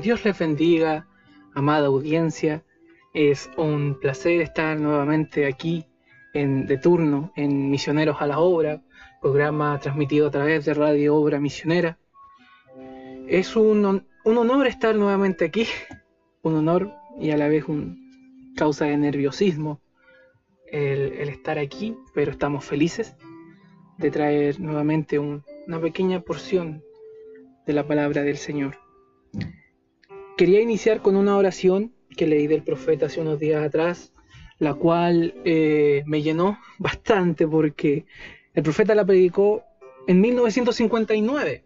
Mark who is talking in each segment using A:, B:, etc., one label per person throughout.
A: Dios les bendiga, amada audiencia. Es un placer estar nuevamente aquí en, de turno en Misioneros a la Obra, programa transmitido a través de Radio Obra Misionera. Es un, honor estar nuevamente aquí, un honor y a la vez un causa de nerviosismo el, estar aquí, pero estamos felices de traer nuevamente un, una pequeña porción de la palabra del Señor. Quería iniciar con una oración que leí del profeta hace unos días atrás, la cual eh, me llenó bastante porque el profeta la predicó en 1959,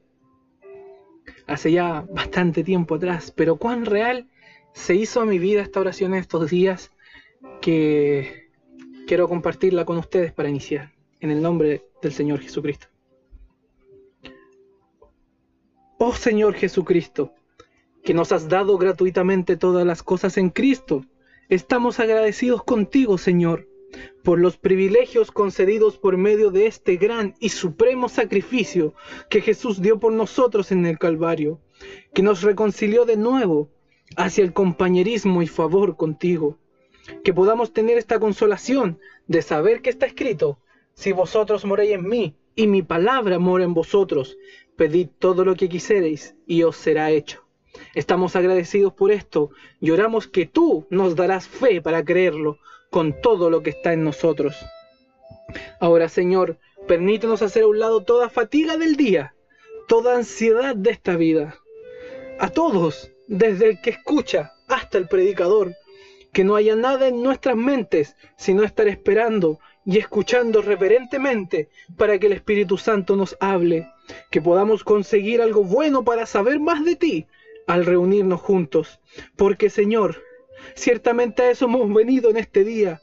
A: hace ya bastante tiempo atrás, pero cuán real se hizo a mi vida esta oración en estos días que quiero compartirla con ustedes para iniciar, en el nombre del Señor Jesucristo. Oh Señor Jesucristo, que nos has dado gratuitamente todas las cosas en Cristo, estamos agradecidos contigo, Señor, por los privilegios concedidos por medio de este gran y supremo sacrificio que Jesús dio por nosotros en el Calvario, que nos reconcilió de nuevo hacia el compañerismo y favor contigo, que podamos tener esta consolación de saber que está escrito, si vosotros moréis en mí y mi palabra mora en vosotros, pedid todo lo que quisiereis y os será hecho. Estamos agradecidos por esto y oramos que tú nos darás fe para creerlo con todo lo que está en nosotros. Ahora, Señor, permítenos hacer a un lado toda fatiga del día, toda ansiedad de esta vida. A todos, desde el que escucha hasta el predicador, que no haya nada en nuestras mentes sino estar esperando y escuchando reverentemente para que el Espíritu Santo nos hable, que podamos conseguir algo bueno para saber más de ti al reunirnos juntos. Porque Señor, ciertamente a eso hemos venido en este día.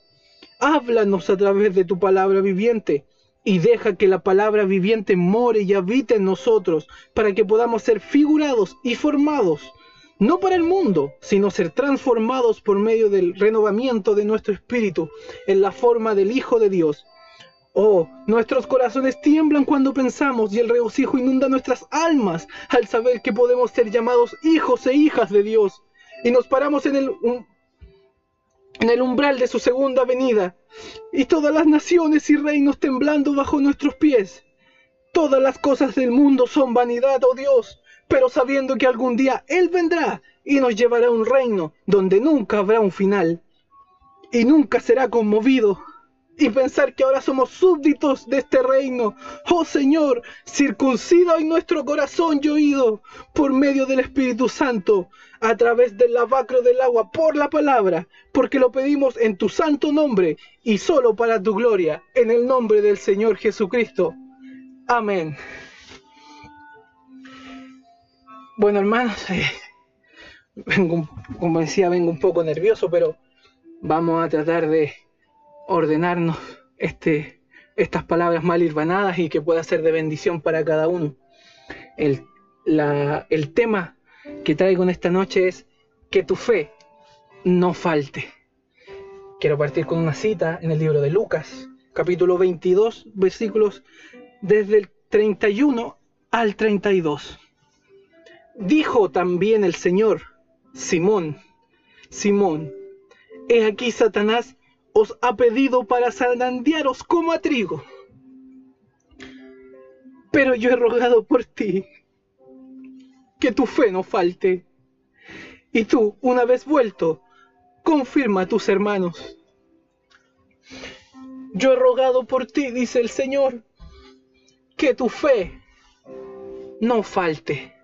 A: Háblanos a través de tu palabra viviente y deja que la palabra viviente more y habite en nosotros para que podamos ser figurados y formados no para el mundo, sino ser transformados por medio del renovamiento de nuestro espíritu en la forma del Hijo de Dios. Oh, nuestros corazones tiemblan cuando pensamos y el regocijo inunda nuestras almas al saber que podemos ser llamados hijos e hijas de Dios. Y nos paramos en el, en el umbral de su segunda venida y todas las naciones y reinos temblando bajo nuestros pies. Todas las cosas del mundo son vanidad, oh Dios, pero sabiendo que algún día Él vendrá y nos llevará a un reino donde nunca habrá un final y nunca será conmovido. Y pensar que ahora somos súbditos de este reino. Oh Señor, circuncida en nuestro corazón y oído por medio del Espíritu Santo, a través del lavacro del agua, por la palabra, porque lo pedimos en tu santo nombre y solo para tu gloria, en el nombre del Señor Jesucristo. Amén. Bueno, hermanos, eh, como decía, vengo un poco nervioso, pero vamos a tratar de ordenarnos este, estas palabras mal hirvanadas y que pueda ser de bendición para cada uno. El, el tema que traigo en esta noche es que tu fe no falte. Quiero partir con una cita en el libro de Lucas, capítulo 22, versículos desde el 31 al 32. Dijo también el Señor, Simón, Simón, he aquí Satanás ha pedido para zarandearos como a trigo. Pero yo he rogado por ti, que tu fe no falte. Y tú, una vez vuelto, confirma a tus hermanos. Yo he rogado por ti, dice el Señor, que tu fe no falte.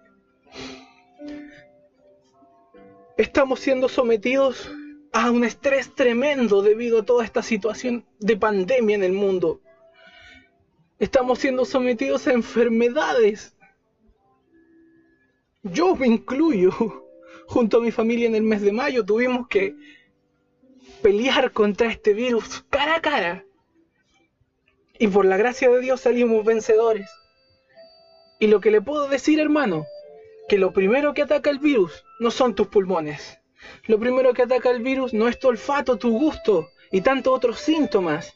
A: estamos siendo sometidos a un estrés tremendo debido a toda esta situación de pandemia en el mundo. Estamos siendo sometidos a enfermedades. Yo me incluyo. Junto a mi familia en el mes de mayo tuvimos que pelear contra este virus cara a cara. Y por la gracia de Dios salimos vencedores. Y lo que le puedo decir, hermano, que lo primero que ataca el virus no son tus pulmones. Lo primero que ataca el virus no es tu olfato, tu gusto y tantos otros síntomas.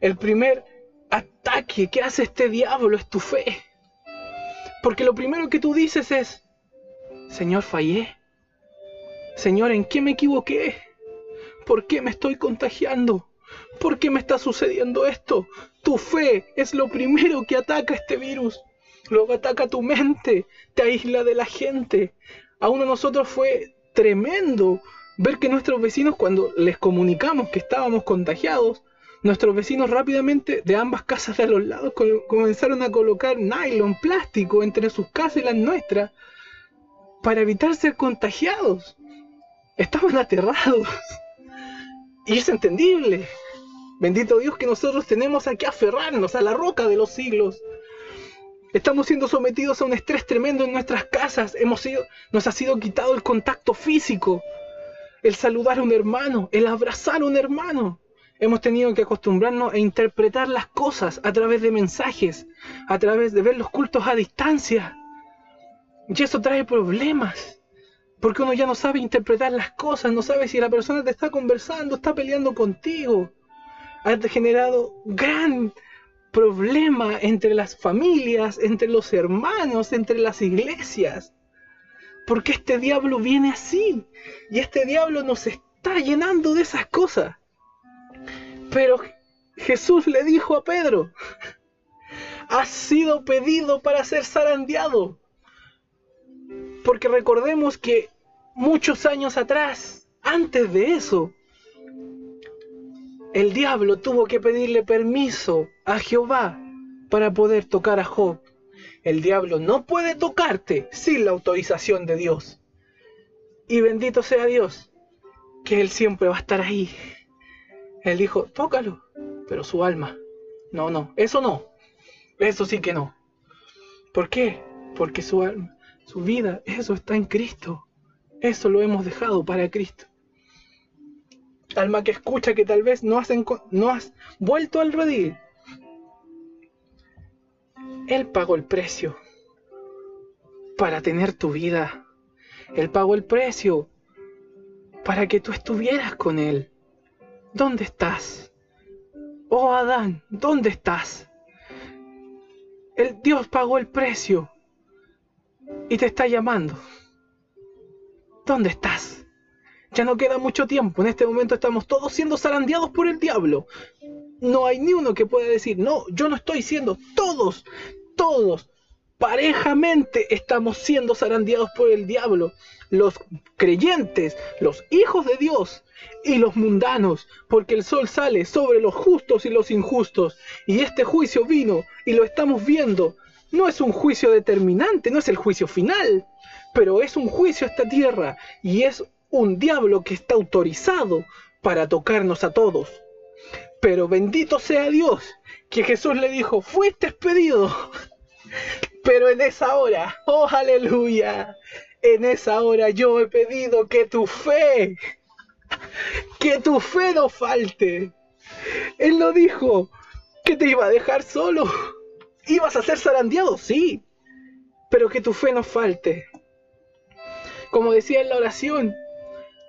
A: El primer ataque que hace este diablo es tu fe. Porque lo primero que tú dices es, Señor, fallé. Señor, ¿en qué me equivoqué? ¿Por qué me estoy contagiando? ¿Por qué me está sucediendo esto? Tu fe es lo primero que ataca este virus. Luego ataca tu mente, te aísla de la gente. A uno de nosotros fue tremendo ver que nuestros vecinos, cuando les comunicamos que estábamos contagiados, nuestros vecinos rápidamente de ambas casas de los lados comenzaron a colocar nylon, plástico entre sus casas y las nuestras para evitar ser contagiados. Estaban aterrados. Y es entendible. Bendito Dios que nosotros tenemos que aferrarnos a la roca de los siglos. Estamos siendo sometidos a un estrés tremendo en nuestras casas. Hemos sido, nos ha sido quitado el contacto físico, el saludar a un hermano, el abrazar a un hermano. Hemos tenido que acostumbrarnos a interpretar las cosas a través de mensajes, a través de ver los cultos a distancia. Y eso trae problemas. Porque uno ya no sabe interpretar las cosas, no sabe si la persona te está conversando, está peleando contigo. Ha generado gran problema entre las familias, entre los hermanos, entre las iglesias. Porque este diablo viene así. Y este diablo nos está llenando de esas cosas. Pero Jesús le dijo a Pedro, has sido pedido para ser zarandeado. Porque recordemos que muchos años atrás, antes de eso, el diablo tuvo que pedirle permiso a Jehová para poder tocar a Job. El diablo no puede tocarte sin la autorización de Dios. Y bendito sea Dios, que Él siempre va a estar ahí él dijo, tócalo, pero su alma. No, no, eso no. Eso sí que no. ¿Por qué? Porque su alma, su vida, eso está en Cristo. Eso lo hemos dejado para Cristo. Alma que escucha que tal vez no has, vuelto al redil. Él pagó el precio para tener tu vida. Él pagó el precio para que tú estuvieras con Él. ¿Dónde estás? Oh Adán, ¿dónde estás? El Dios pagó el precio y te está llamando. ¿Dónde estás? Ya no queda mucho tiempo. En este momento estamos todos siendo zarandeados por el diablo. No hay ni uno que pueda decir, no, yo no estoy siendo. Todos, todos, parejamente estamos siendo zarandeados por el diablo. Los creyentes, los hijos de Dios, y los mundanos, porque el sol sale sobre los justos y los injustos, y este juicio vino y lo estamos viendo. No es un juicio determinante, no es el juicio final, pero es un juicio esta tierra y es un diablo que está autorizado para tocarnos a todos. Pero bendito sea Dios, que Jesús le dijo, fuiste expedido. Pero en esa hora, oh aleluya, en esa hora yo he pedido que tu fe que tu fe no falte. Él no dijo que te iba a dejar solo. Ibas a ser zarandeado, sí, pero que tu fe no falte. Como decía en la oración,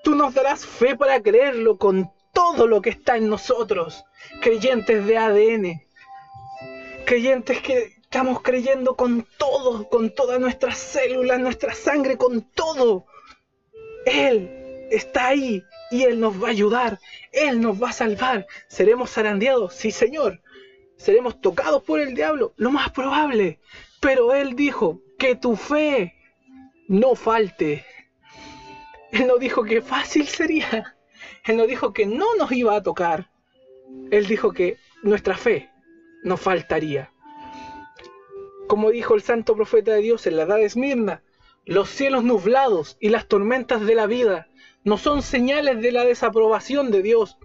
A: tú nos darás fe para creerlo con todo lo que está en nosotros, creyentes de ADN, creyentes que estamos creyendo con todo, con todas nuestras células, nuestra sangre, con todo. Él está ahí y Él nos va a ayudar, Él nos va a salvar. ¿Seremos zarandeados? Sí, Señor. ¿Seremos tocados por el diablo? Lo más probable. Pero Él dijo, que tu fe no falte. Él no dijo que fácil sería. Él no dijo que no nos iba a tocar. Él dijo que nuestra fe no faltaría. Como dijo el santo profeta de Dios en la edad de Esmirna, los cielos nublados y las tormentas de la vida no son señales de la desaprobación de Dios,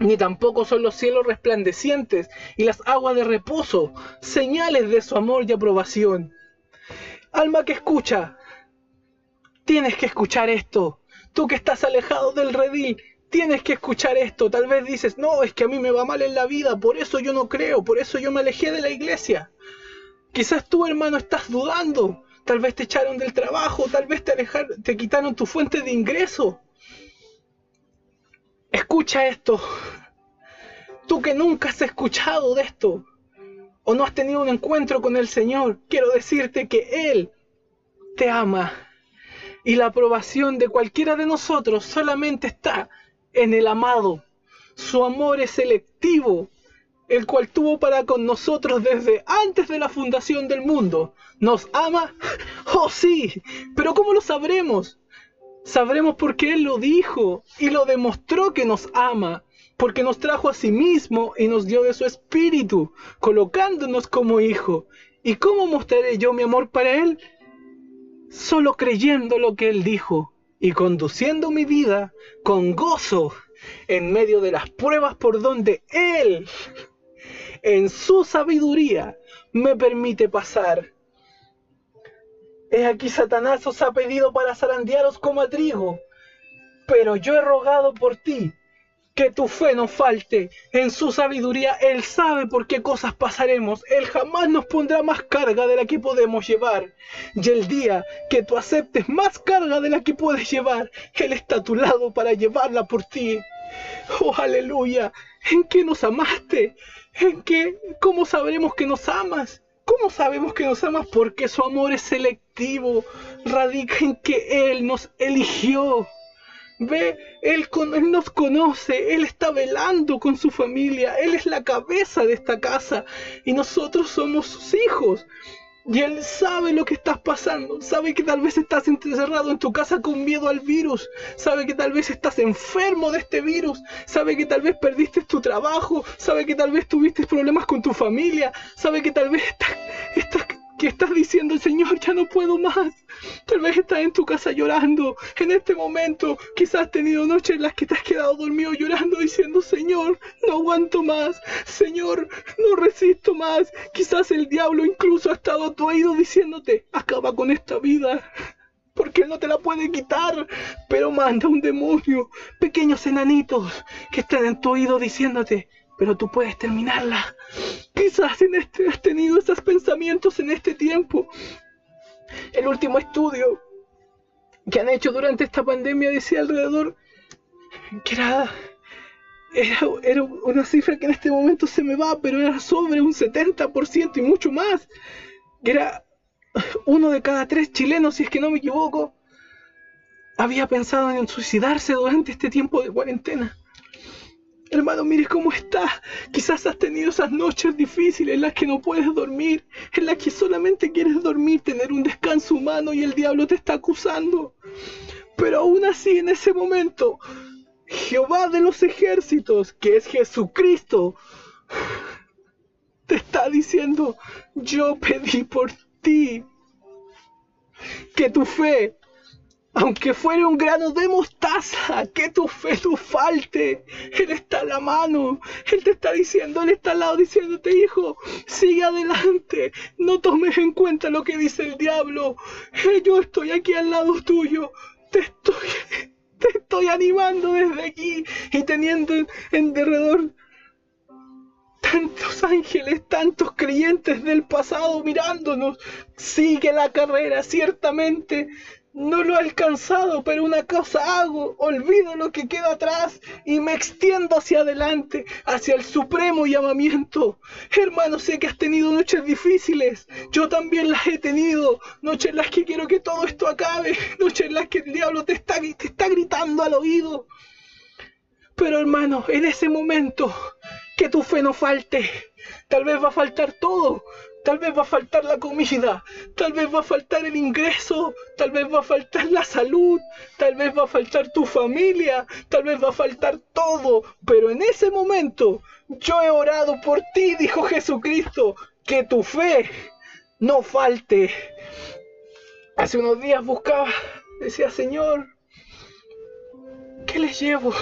A: ni tampoco son los cielos resplandecientes y las aguas de reposo, señales de su amor y aprobación. Alma que escucha, tienes que escuchar esto. Tú que estás alejado del redil, tienes que escuchar esto. Tal vez dices, no, es que a mí me va mal en la vida, por eso yo no creo, por eso yo me alejé de la iglesia. Quizás tú, hermano, estás dudando. Tal vez te echaron del trabajo, tal vez te, alejaron, te quitaron tu fuente de ingreso. Escucha esto. Tú que nunca has escuchado de esto o no has tenido un encuentro con el Señor, quiero decirte que Él te ama. Y la aprobación de cualquiera de nosotros solamente está en el amado. Su amor es selectivo, el cual tuvo para con nosotros desde antes de la fundación del mundo. ¿Nos ama? Oh sí, pero ¿cómo lo sabremos? Sabremos porque Él lo dijo y lo demostró que nos ama, porque nos trajo a sí mismo y nos dio de su espíritu, colocándonos como hijo. ¿Y cómo mostraré yo mi amor para Él? Solo creyendo lo que Él dijo y conduciendo mi vida con gozo en medio de las pruebas por donde Él, en su sabiduría, me permite pasar. He aquí Satanás os ha pedido para zarandearos como a trigo, pero yo he rogado por ti que tu fe no falte. En su sabiduría Él sabe por qué cosas pasaremos. Él jamás nos pondrá más carga de la que podemos llevar. Y el día que tú aceptes más carga de la que puedes llevar, Él está a tu lado para llevarla por ti. Oh, aleluya. ¿En qué nos amaste? ¿En qué? ¿Cómo sabremos que nos amas? ¿Cómo sabemos que nos amas? Porque su amor es selectivo, radica en que Él nos eligió. Ve, él, él, nos conoce, Él está velando con su familia, Él es la cabeza de esta casa y nosotros somos sus hijos. Y Él sabe lo que estás pasando, sabe que tal vez estás encerrado en tu casa con miedo al virus, sabe que tal vez estás enfermo de este virus, sabe que tal vez perdiste tu trabajo, sabe que tal vez tuviste problemas con tu familia, sabe que tal vez estás, estás estás diciendo, Señor, ya no puedo más. Tal vez estás en tu casa llorando. En este momento, quizás has tenido noches en las que te has quedado dormido llorando, diciendo, Señor, no aguanto más. Señor, no resisto más. Quizás el diablo incluso ha estado a tu oído diciéndote, acaba con esta vida. Porque él no te la puede quitar, pero manda un demonio, pequeños enanitos que estén en tu oído diciéndote, pero tú puedes terminarla. Quizás en este, has tenido esos pensamientos en este tiempo. El último estudio que han hecho durante esta pandemia decía alrededor que era, era, era una cifra que en este momento se me va, pero era sobre un 70% y mucho más. Que era uno de cada tres chilenos, si es que no me equivoco, había pensado en suicidarse durante este tiempo de cuarentena. Hermano, mire cómo está. Quizás has tenido esas noches difíciles en las que no puedes dormir, en las que solamente quieres dormir, tener un descanso humano y el diablo te está acusando. Pero aún así, en ese momento, Jehová de los ejércitos, que es Jesucristo, te está diciendo, yo pedí por ti que tu fe aunque fuere un grano de mostaza, que tu fe no falte. Él está a la mano. Él te está diciendo, Él está al lado diciéndote, hijo, sigue adelante. No tomes en cuenta lo que dice el diablo. Yo estoy aquí al lado tuyo. Te estoy, te estoy animando desde aquí y teniendo en derredor tantos ángeles, tantos creyentes del pasado mirándonos. Sigue la carrera, ciertamente no lo he alcanzado, pero una cosa hago, olvido lo que queda atrás y me extiendo hacia adelante, hacia el supremo llamamiento. Hermano, sé que has tenido noches difíciles, yo también las he tenido, noches en las que quiero que todo esto acabe, noches en las que el diablo te está, gritando al oído. Pero hermano, en ese momento, que tu fe no falte, tal vez va a faltar todo, Tal vez va a faltar la comida, tal vez va a faltar el ingreso, tal vez va a faltar la salud, tal vez va a faltar tu familia, tal vez va a faltar todo. Pero en ese momento yo he orado por ti, dijo Jesucristo, que tu fe no falte. Hace unos días buscaba, decía Señor, ¿qué les llevo?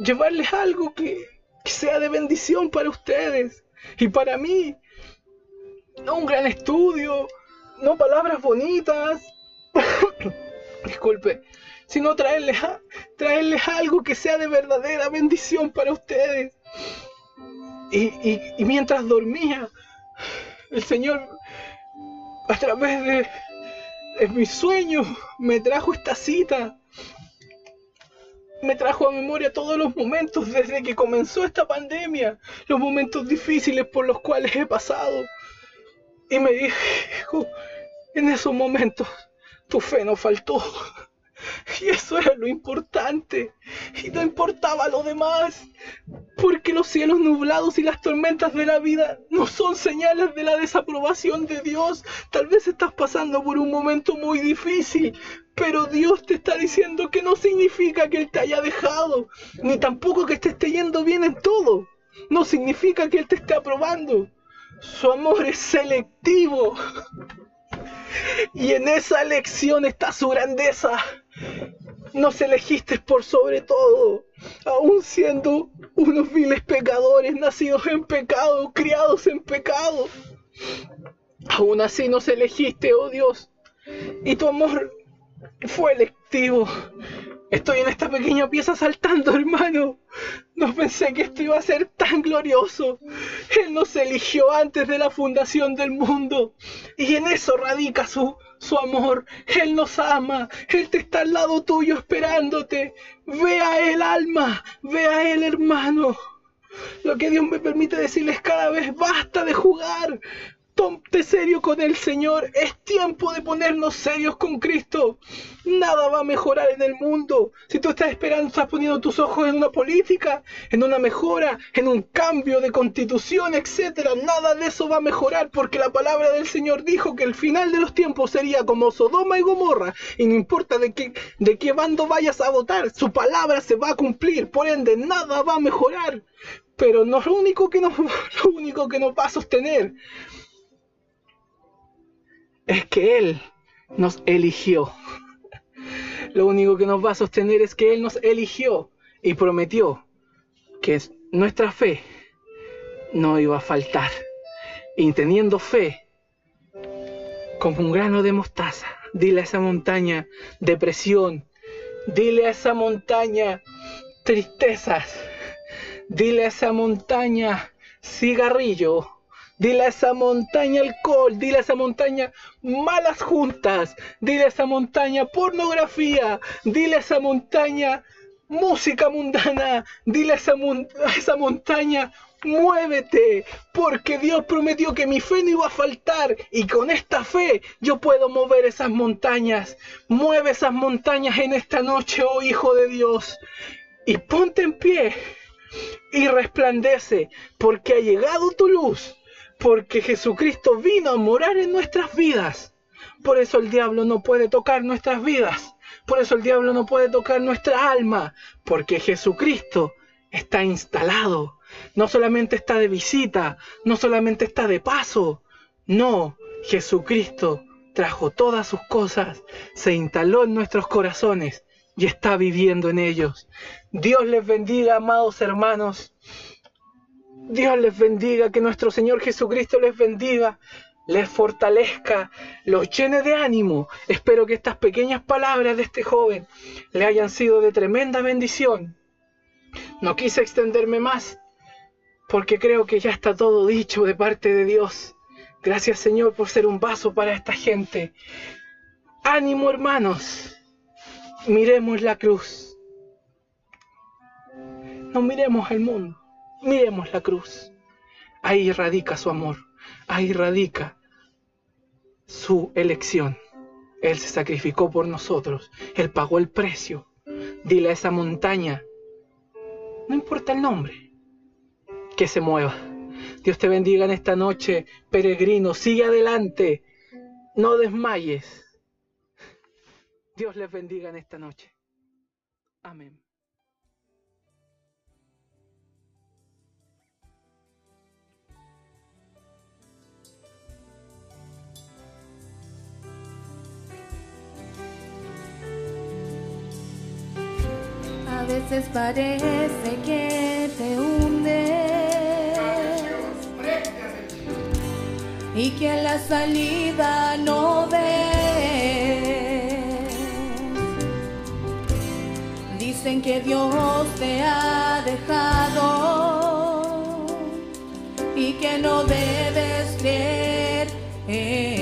A: Llevarles algo que, que sea de bendición para ustedes y para mí, no un gran estudio, no palabras bonitas, disculpe, sino traerles, traerles algo que sea de verdadera bendición para ustedes. Y, y mientras dormía, el Señor, a través de, de mis sueños, me trajo esta cita me trajo a memoria todos los momentos desde que comenzó esta pandemia, los momentos difíciles por los cuales he pasado. Y me dijo, en esos momentos, tu fe no faltó. Y eso era lo importante. Y no importaba lo demás. Porque los cielos nublados y las tormentas de la vida no son señales de la desaprobación de Dios. Tal vez estás pasando por un momento muy difícil. Pero Dios te está diciendo que no significa que Él te haya dejado. Ni tampoco que te esté yendo bien en todo. No significa que Él te esté aprobando. Su amor es selectivo. Y en esa elección está su grandeza. Nos elegiste por sobre todo, aun siendo unos viles pecadores, nacidos en pecado, criados en pecado. Aún así nos elegiste, oh Dios. Y tu amor fue electivo. Estoy en esta pequeña pieza saltando, hermano. No pensé que esto iba a ser tan glorioso. Él nos eligió antes de la fundación del mundo. Y en eso radica su, su amor. Él nos ama. Él te está al lado tuyo esperándote. Ve a Él, alma. Ve a Él, hermano. Lo que Dios me permite decirles cada vez basta de jugar. Ponte serio con el Señor. Es tiempo de ponernos serios con Cristo. Nada va a mejorar en el mundo. Si tú estás esperando, estás poniendo tus ojos en una política, en una mejora, en un cambio de constitución, etcétera, nada de eso va a mejorar porque la palabra del Señor dijo que el final de los tiempos sería como Sodoma y Gomorra. Y no importa de qué, de qué bando vayas a votar, su palabra se va a cumplir. Por ende, nada va a mejorar. Pero no es lo único que lo único que nos va a sostener es que Él nos eligió. Lo único que nos va a sostener es que Él nos eligió y prometió que nuestra fe no iba a faltar. Y teniendo fe, como un grano de mostaza, dile a esa montaña depresión, dile a esa montaña tristezas, dile a esa montaña cigarrillo, Dile a esa montaña alcohol, dile a esa montaña malas juntas, dile a esa montaña pornografía, dile a esa montaña música mundana, dile a esa, esa montaña muévete, porque Dios prometió que mi fe no iba a faltar y con esta fe yo puedo mover esas montañas. Mueve esas montañas en esta noche, oh Hijo de Dios, y ponte en pie y resplandece, porque ha llegado tu luz porque Jesucristo vino a morar en nuestras vidas. Por eso el diablo no puede tocar nuestras vidas. Por eso el diablo no puede tocar nuestra alma. Porque Jesucristo está instalado. No solamente está de visita, no solamente está de paso. No, Jesucristo trajo todas sus cosas, se instaló en nuestros corazones y está viviendo en ellos. Dios les bendiga, amados hermanos. Dios les bendiga, que nuestro Señor Jesucristo les bendiga, les fortalezca, los llene de ánimo. Espero que estas pequeñas palabras de este joven le hayan sido de tremenda bendición. No quise extenderme más porque creo que ya está todo dicho de parte de Dios. Gracias Señor por ser un vaso para esta gente. Ánimo hermanos, miremos la cruz. No miremos el mundo. Miremos la cruz. Ahí radica su amor. Ahí radica su elección. Él se sacrificó por nosotros. Él pagó el precio. Dile a esa montaña, no importa el nombre, que se mueva. Dios te bendiga en esta noche, peregrino. Sigue adelante. No desmayes. Dios les bendiga en esta noche. Amén.
B: Veces parece que te hundes y que la salida no ves. Dicen que Dios te ha dejado y que no debes creer en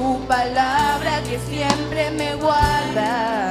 B: Su palabra que siempre me guarda,